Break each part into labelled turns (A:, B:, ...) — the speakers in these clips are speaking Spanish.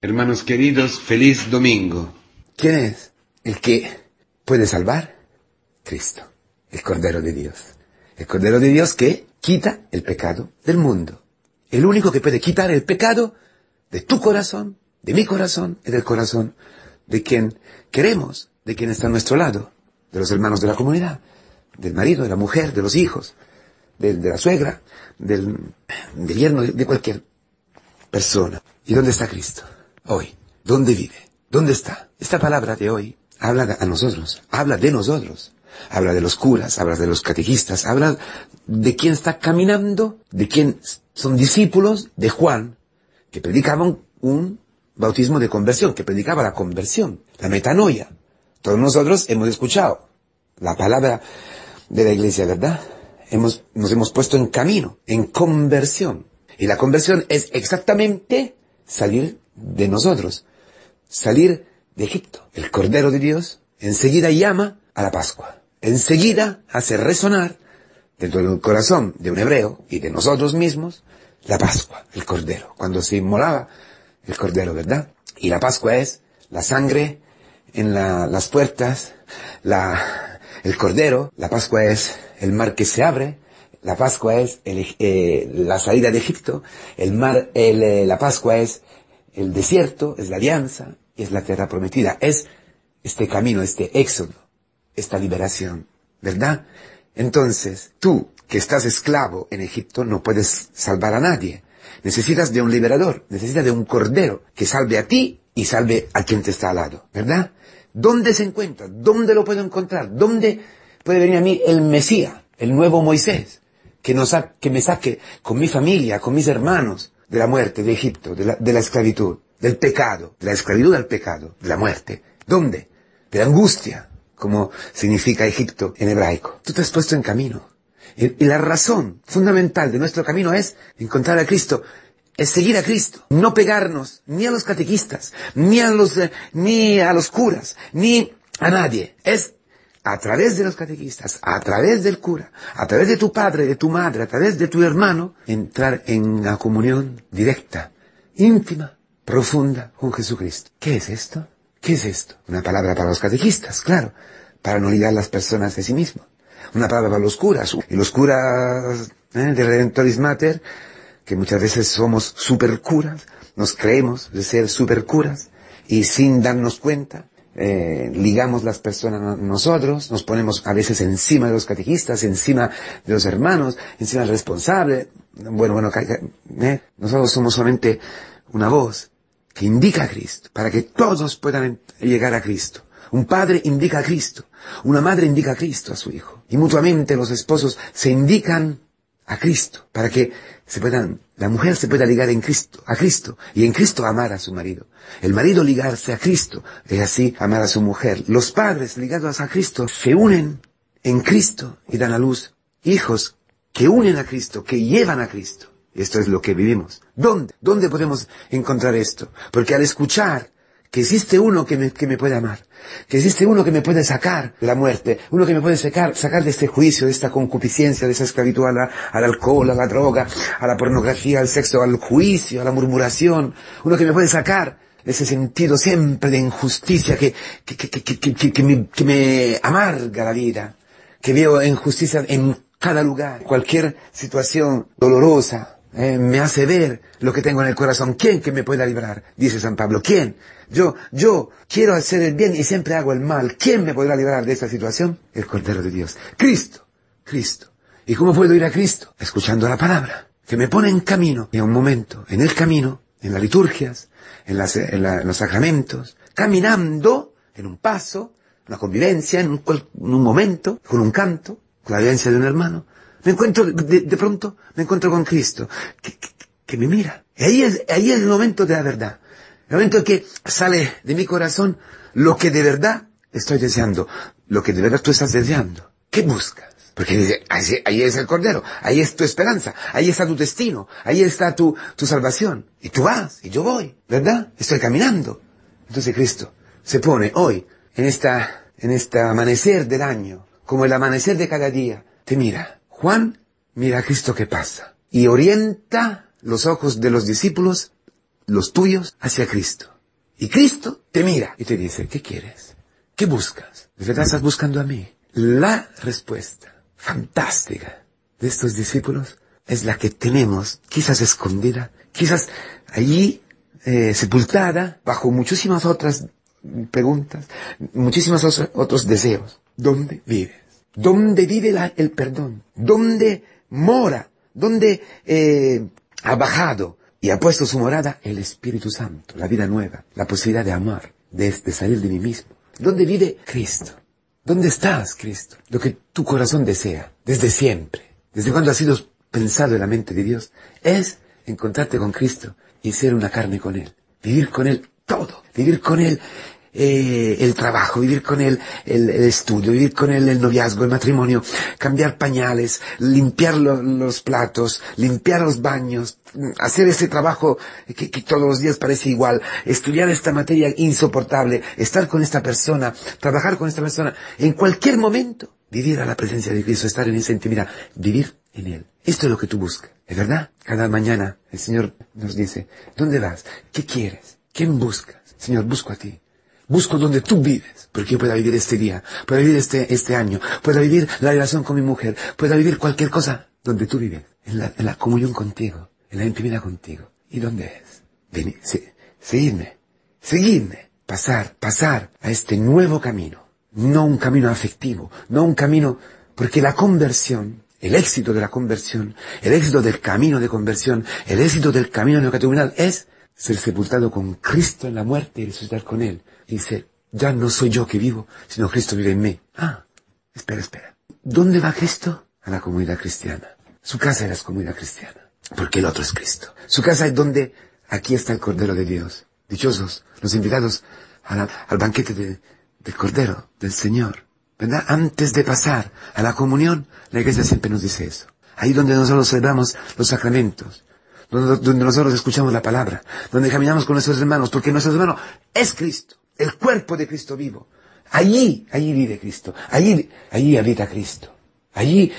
A: Hermanos queridos, feliz domingo.
B: ¿Quién es el que puede salvar? Cristo, el Cordero de Dios. El Cordero de Dios que quita el pecado del mundo. El único que puede quitar el pecado de tu corazón, de mi corazón y del corazón de quien queremos, de quien está a nuestro lado, de los hermanos de la comunidad, del marido, de la mujer, de los hijos, de, la suegra, del, del yerno, de cualquier persona. ¿Y dónde está Cristo? Hoy? ¿Dónde vive? ¿Dónde está? Esta palabra de hoy habla a nosotros, habla de nosotros, habla de los curas, habla de los catequistas, habla de quién está caminando, de quién son discípulos de Juan, que predicaban un bautismo de conversión, que predicaba la conversión, la metanoia. Todos nosotros hemos escuchado la palabra de la iglesia, ¿verdad? Hemos, nos hemos puesto en camino, en conversión. Y la conversión es exactamente salir de nosotros, salir de Egipto. El Cordero de Dios enseguida llama a la Pascua. Enseguida hace resonar dentro del corazón de un hebreo y de nosotros mismos la Pascua, el Cordero, cuando se inmolaba el Cordero, ¿verdad? Y la Pascua es la sangre en las puertas, la, el Cordero, la Pascua es el mar que se abre, la Pascua es eh, la salida de Egipto, el mar, eh, la Pascua es el desierto, es la alianza y es la tierra prometida. Es este camino, este éxodo, esta liberación, ¿verdad? Entonces, tú que estás esclavo en Egipto no puedes salvar a nadie. Necesitas de un liberador, necesitas de un cordero que salve a ti y salve a quien te está al lado, ¿verdad? ¿Dónde se encuentra? ¿Dónde lo puedo encontrar? ¿Dónde puede venir a mí el Mesías, el nuevo Moisés, que, que me saque con mi familia, con mis hermanos, de la muerte de Egipto, de la, de la esclavitud, del pecado, de la esclavitud al pecado, de la muerte. ¿Dónde? De la angustia, como significa Egipto en hebraico. Tú te has puesto en camino. Y, la razón fundamental de nuestro camino es encontrar a Cristo, es seguir a Cristo, no pegarnos ni a los catequistas, ni a los, eh, ni a los curas, ni a nadie. Es a través de los catequistas, a través del cura, a través de tu padre, de tu madre, a través de tu hermano, entrar en la comunión directa, íntima, profunda con Jesucristo. ¿Qué es esto? ¿Qué es esto? Una palabra para los catequistas, claro, para no ligar las personas de sí mismos. Una palabra para los curas, y los curas ¿eh? de Redentoris Mater, que muchas veces somos supercuras, nos creemos de ser supercuras, y sin darnos cuenta, eh, ligamos las personas nosotros, nos ponemos a veces encima de los catequistas, encima de los hermanos, encima del responsable. Bueno, bueno, ¿eh? nosotros somos solamente una voz que indica a Cristo, para que todos puedan llegar a Cristo. Un padre indica a Cristo, una madre indica a Cristo a su hijo, y mutuamente los esposos se indican a Cristo, para que se puedan, la mujer se pueda ligar en Cristo, a Cristo, y en Cristo amar a su marido. El marido ligarse a Cristo, y así amar a su mujer. Los padres ligados a Cristo se unen en Cristo y dan a luz hijos que unen a Cristo, que llevan a Cristo. Esto es lo que vivimos. ¿Dónde? ¿Dónde podemos encontrar esto? Porque al escuchar que existe uno que me, que me puede amar, que existe uno que me puede sacar de la muerte, uno que me puede sacar, sacar de este juicio, de esta concupiscencia, de esa esclavitud al alcohol, a la droga, a la pornografía, al sexo, al juicio, a la murmuración, uno que me puede sacar de ese sentido siempre de injusticia que, que, que me, que me amarga la vida, que veo injusticia en cada lugar, cualquier situación dolorosa, eh, me hace ver lo que tengo en el corazón. ¿Quién que me pueda librar? Dice San Pablo. ¿Quién? Yo, yo quiero hacer el bien y siempre hago el mal. ¿Quién me podrá librar de esta situación? El Cordero de Dios. Cristo. Cristo. ¿Y cómo puedo ir a Cristo? Escuchando la palabra, que me pone en camino, a un momento, en el camino, en las liturgias, en, en, los sacramentos, caminando, en un paso, una convivencia, en un, en un momento, con un canto, con la vivencia de un hermano, me encuentro, de, pronto, me encuentro con Cristo, que, me mira. Y ahí es, ahí es el momento de la verdad. El momento en que sale de mi corazón lo que de verdad estoy deseando, lo que de verdad tú estás deseando. ¿Qué buscas? Porque dice, ahí, es el Cordero, ahí es tu esperanza, ahí está tu destino, ahí está tu, tu salvación. Y tú vas, y yo voy, ¿verdad? Estoy caminando. Entonces Cristo se pone hoy, en esta, en este amanecer del año, como el amanecer de cada día, te mira Juan mira a Cristo que pasa y orienta los ojos de los discípulos los tuyos hacia Cristo. Y Cristo te mira y te dice, ¿qué quieres? ¿Qué buscas? ¿De verdad estás buscando a mí? La respuesta fantástica de estos discípulos es la que tenemos, quizás escondida, quizás allí eh, sepultada bajo muchísimas otras preguntas, muchísimos otros deseos. ¿Dónde vives? ¿Dónde vive el perdón? ¿Dónde mora? ¿Dónde eh, ha bajado y ha puesto su morada el Espíritu Santo, la vida nueva, la posibilidad de amar, de, salir de mí mismo? ¿Dónde vive Cristo? ¿Dónde estás, Cristo? Lo que tu corazón desea, desde siempre, desde cuando ha sido pensado en la mente de Dios, es encontrarte con Cristo y ser una carne con Él. Vivir con Él todo. Vivir con Él eh, el trabajo, vivir con él el, estudio, vivir con él el noviazgo, el matrimonio, cambiar pañales, limpiar los platos, limpiar los baños, hacer ese trabajo que, que, todos los días parece igual, estudiar esta materia insoportable, estar con esta persona, trabajar con esta persona, en cualquier momento, vivir a la presencia de Cristo, estar en esa intimidad, vivir en Él. Esto es lo que tú buscas, ¿es verdad? Cada mañana el Señor nos dice, ¿dónde vas? ¿Qué quieres? ¿Quién buscas? Señor, busco a ti. Busco donde tú vives, porque yo pueda vivir este día, pueda vivir este, este año, pueda vivir la relación con mi mujer, pueda vivir cualquier cosa donde tú vives, en la, en la comunión contigo, en la intimidad contigo. ¿Y dónde es? Venid, seguidme, seguidme, pasar, pasar a este nuevo camino, no un camino afectivo, no un camino, porque la conversión, el éxito de la conversión, el éxito del camino de conversión, el éxito del camino neocatecumenal es ser sepultado con Cristo en la muerte y resucitar con Él dice, ya no soy yo que vivo, sino Cristo vive en mí. Ah, espera, espera. ¿Dónde va Cristo? A la comunidad cristiana. Su casa es la comunidad cristiana, porque el otro es Cristo. Su casa es donde aquí está el Cordero de Dios. Dichosos los invitados al banquete del Cordero, del Señor. ¿Verdad? Antes de pasar a la comunión, la iglesia siempre nos dice eso. Ahí donde nosotros celebramos los sacramentos, donde, donde nosotros escuchamos la palabra, donde caminamos con nuestros hermanos, porque nuestro hermano es Cristo el cuerpo de Cristo vivo. Allí, allí vive Cristo. Allí, allí habita Cristo. Allí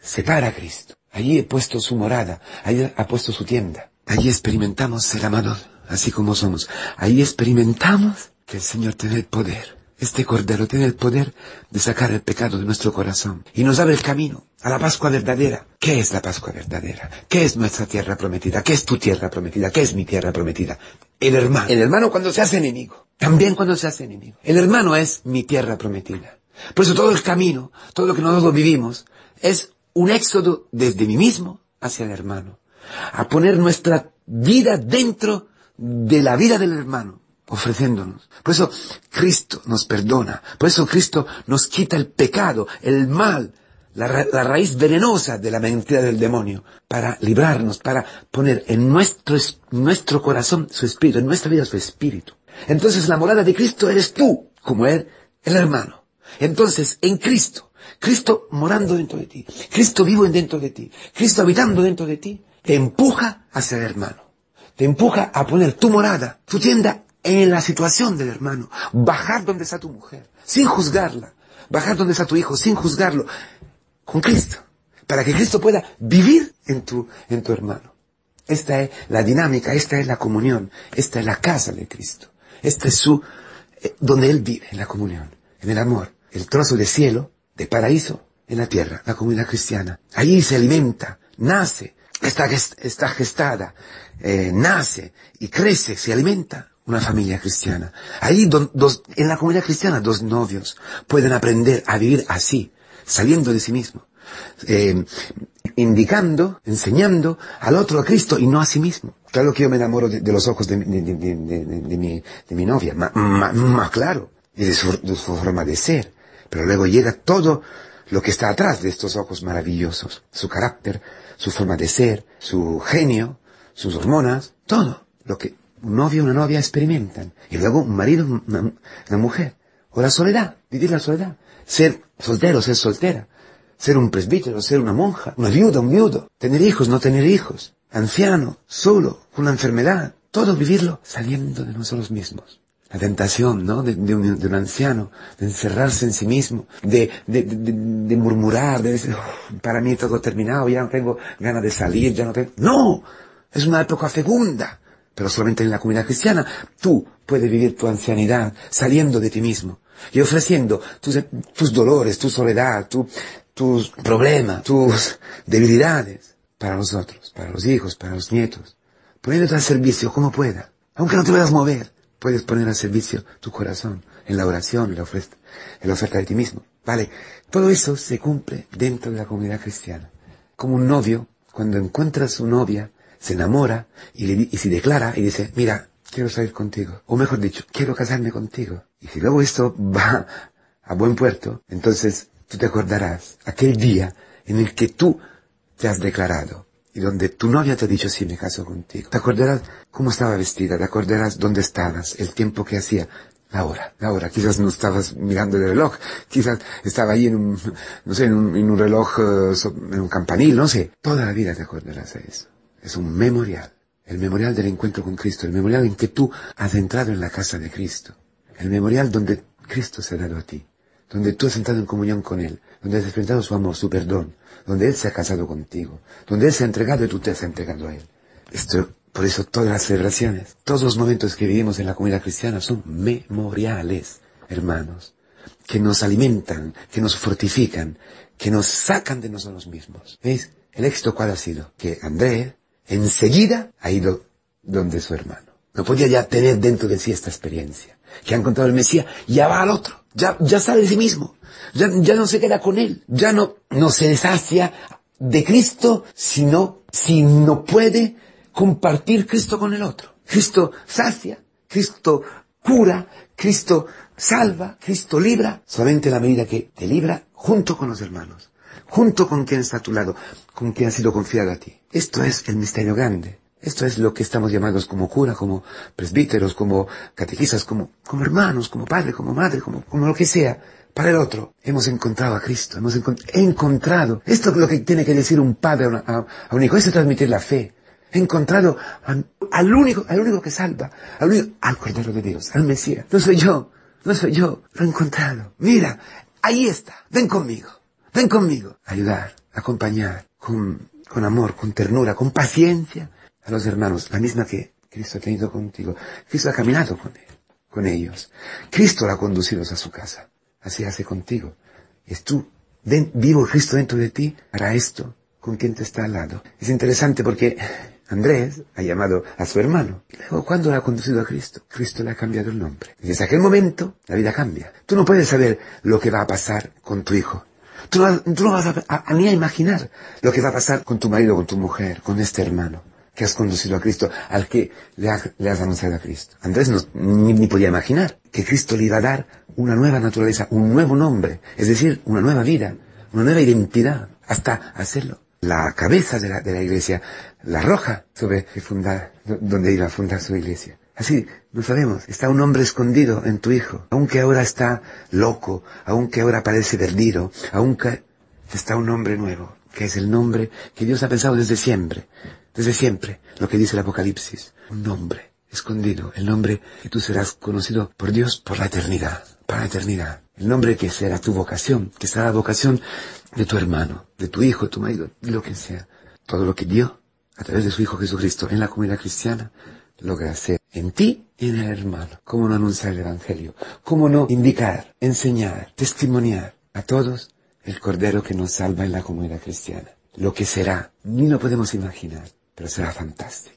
B: se para Cristo. Allí he puesto su morada. Allí ha puesto su tienda. Allí experimentamos ser amados así como somos. Allí experimentamos que el Señor tiene el poder. Este Cordero tiene el poder de sacar el pecado de nuestro corazón y nos abre el camino a la Pascua verdadera. ¿Qué es la Pascua verdadera? ¿Qué es nuestra tierra prometida? ¿Qué es tu tierra prometida? ¿Qué es mi tierra prometida? El hermano. El hermano cuando se hace enemigo. También cuando se hace enemigo. El hermano es mi tierra prometida. Por eso todo el camino, todo lo que nosotros vivimos, es un éxodo desde mí mismo hacia el hermano. A poner nuestra vida dentro de la vida del hermano, ofreciéndonos. Por eso Cristo nos perdona. Por eso Cristo nos quita el pecado, el mal, la, raíz venenosa de la mentira del demonio, para librarnos, para poner en nuestro, nuestro corazón su espíritu, en nuestra vida su espíritu. Entonces la morada de Cristo eres tú, como él, el hermano. Entonces, en Cristo, Cristo morando dentro de ti, Cristo vivo dentro de ti, Cristo habitando dentro de ti, te empuja hacia el hermano. Te empuja a poner tu morada, tu tienda en la situación del hermano. Bajar donde está tu mujer, sin juzgarla. Bajar donde está tu hijo, sin juzgarlo. Con Cristo. Para que Cristo pueda vivir en tu, en tu hermano. Esta es la dinámica, esta es la comunión, esta es la casa de Cristo. Este es su, eh, donde Él vive, en la comunión, en el amor, el trozo de cielo, de paraíso, en la tierra, la comunidad cristiana. Allí se alimenta, nace, está, está gestada, eh, nace y crece, se alimenta una familia cristiana. Ahí dos, en la comunidad cristiana dos novios pueden aprender a vivir así, saliendo de sí mismo, eh, indicando, enseñando al otro a Cristo y no a sí mismo. Claro que yo me enamoro de, los ojos de, mi, mi, novia, más claro, y de su, forma de ser. Pero luego llega todo lo que está atrás de estos ojos maravillosos. Su carácter, su forma de ser, su genio, sus hormonas, todo lo que un novio y una novia experimentan. Y luego un marido, una, una mujer. O la soledad, vivir la soledad. Ser soltero, ser soltera. Ser un presbítero, ser una monja. Una viuda, un viudo. Tener hijos, no tener hijos anciano, solo, con una enfermedad, todo vivirlo saliendo de nosotros mismos. La tentación, ¿no? De, un, anciano, de encerrarse en sí mismo, de, murmurar, de decir, para mí todo terminado, ya no tengo ganas de salir, ya no tengo... ¡No! Es una época fecunda pero solamente en la comunidad cristiana tú puedes vivir tu ancianidad saliendo de ti mismo y ofreciendo tus, dolores, tu soledad, tu, tus problemas, tus debilidades para nosotros, para los hijos, para los nietos, poniéndote al servicio como pueda. Aunque no te puedas mover, puedes poner al servicio tu corazón en la oración, en la oferta, en la oferta de ti mismo. Vale, todo eso se cumple dentro de la comunidad cristiana. Como un novio, cuando encuentra a su novia, se enamora y, le, y se declara y dice, mira, quiero salir contigo. O mejor dicho, quiero casarme contigo. Y si luego esto va a buen puerto, entonces tú te acordarás aquel día en el que tú te has declarado y donde tu novia te ha dicho sí, me caso contigo. Te acordarás cómo estaba vestida, te acordarás dónde estabas, el tiempo que hacía, la hora, la hora. Quizás no estabas mirando el reloj, quizás estaba ahí en un, no sé, en un, en un reloj, uh, en un campanil, no sé. Toda la vida te acordarás de eso. Es un memorial. El memorial del encuentro con Cristo, el memorial en que tú has entrado en la casa de Cristo. El memorial donde Cristo se ha dado a ti, donde tú has entrado en comunión con Él, donde has experimentado su amor, su perdón, donde Él se ha casado contigo, donde Él se ha entregado y tú te has entregado a Él. Esto, por eso todas las celebraciones, todos los momentos que vivimos en la comunidad cristiana son memoriales, hermanos, que nos alimentan, que nos fortifican, que nos sacan de nosotros mismos. ¿Veis? El éxito cuál ha sido? Que Andrés enseguida ha ido donde su hermano. No podía ya tener dentro de sí esta experiencia. Que ha encontrado el Mesías, ya va al otro, ya, ya sale de sí mismo, ya, no se queda con él, ya no, no se deshacia de Cristo, sino, si no puede compartir Cristo con el otro. Cristo sacia, Cristo cura, Cristo salva, Cristo libra, solamente la medida que te libra junto con los hermanos, junto con quien está a tu lado, con quien ha sido confiado a ti. Esto es el misterio grande. Esto es lo que estamos llamados como cura, como presbíteros, como catequistas, como, como hermanos, como padre, como madre, como, como lo que sea. Para el otro, hemos encontrado a Cristo, hemos encont he encontrado. Esto es lo que tiene que decir un padre a, un hijo, esto es transmitir la fe. He encontrado al único, al único que salva, al único, al Cordero de Dios, al Mesías. No soy yo, no soy yo, lo he encontrado. Mira, ahí está, ven conmigo, ven conmigo. Ayudar, acompañar, con, amor, con ternura, con paciencia a los hermanos, la misma que Cristo ha tenido contigo. Cristo ha caminado con con ellos. Cristo la ha conducido a su casa. Así hace contigo. Es tú, vivo Cristo dentro de ti para esto, con quien te está al lado. Es interesante porque Andrés ha llamado a su hermano. Luego, ¿cuándo le ha conducido a Cristo? Cristo le ha cambiado el nombre. Y desde aquel momento, la vida cambia. Tú no puedes saber lo que va a pasar con tu hijo. Tú no, vas a, ni a imaginar lo que va a pasar con tu marido, con tu mujer, con este hermano que has conducido a Cristo, al que le, ha, has anunciado a Cristo. Andrés no, ni, podía imaginar que Cristo le iba a dar una nueva naturaleza, un nuevo nombre, es decir, una nueva vida, una nueva identidad, hasta hacerlo. La cabeza de la, iglesia, la roja sobre donde iba a fundar su iglesia. Así, no sabemos, está un hombre escondido en tu hijo, aunque ahora está loco, aunque ahora parece perdido, aunque está un hombre nuevo, que es el nombre que Dios ha pensado desde siempre, desde siempre, lo que dice el Apocalipsis, un nombre escondido, el nombre que tú serás conocido por Dios por la eternidad, para la eternidad, el nombre que será tu vocación, que será la vocación de tu hermano, de tu hijo, de tu marido, de lo que sea, todo lo que dio a través de su Hijo Jesucristo en la comunidad cristiana, logra hacer en ti y en el hermano. ¿Cómo no anunciar el Evangelio? ¿Cómo no indicar, enseñar, testimoniar a todos el Cordero que nos salva en la comunidad cristiana? Lo que será, ni lo podemos imaginar, pero será fantástico.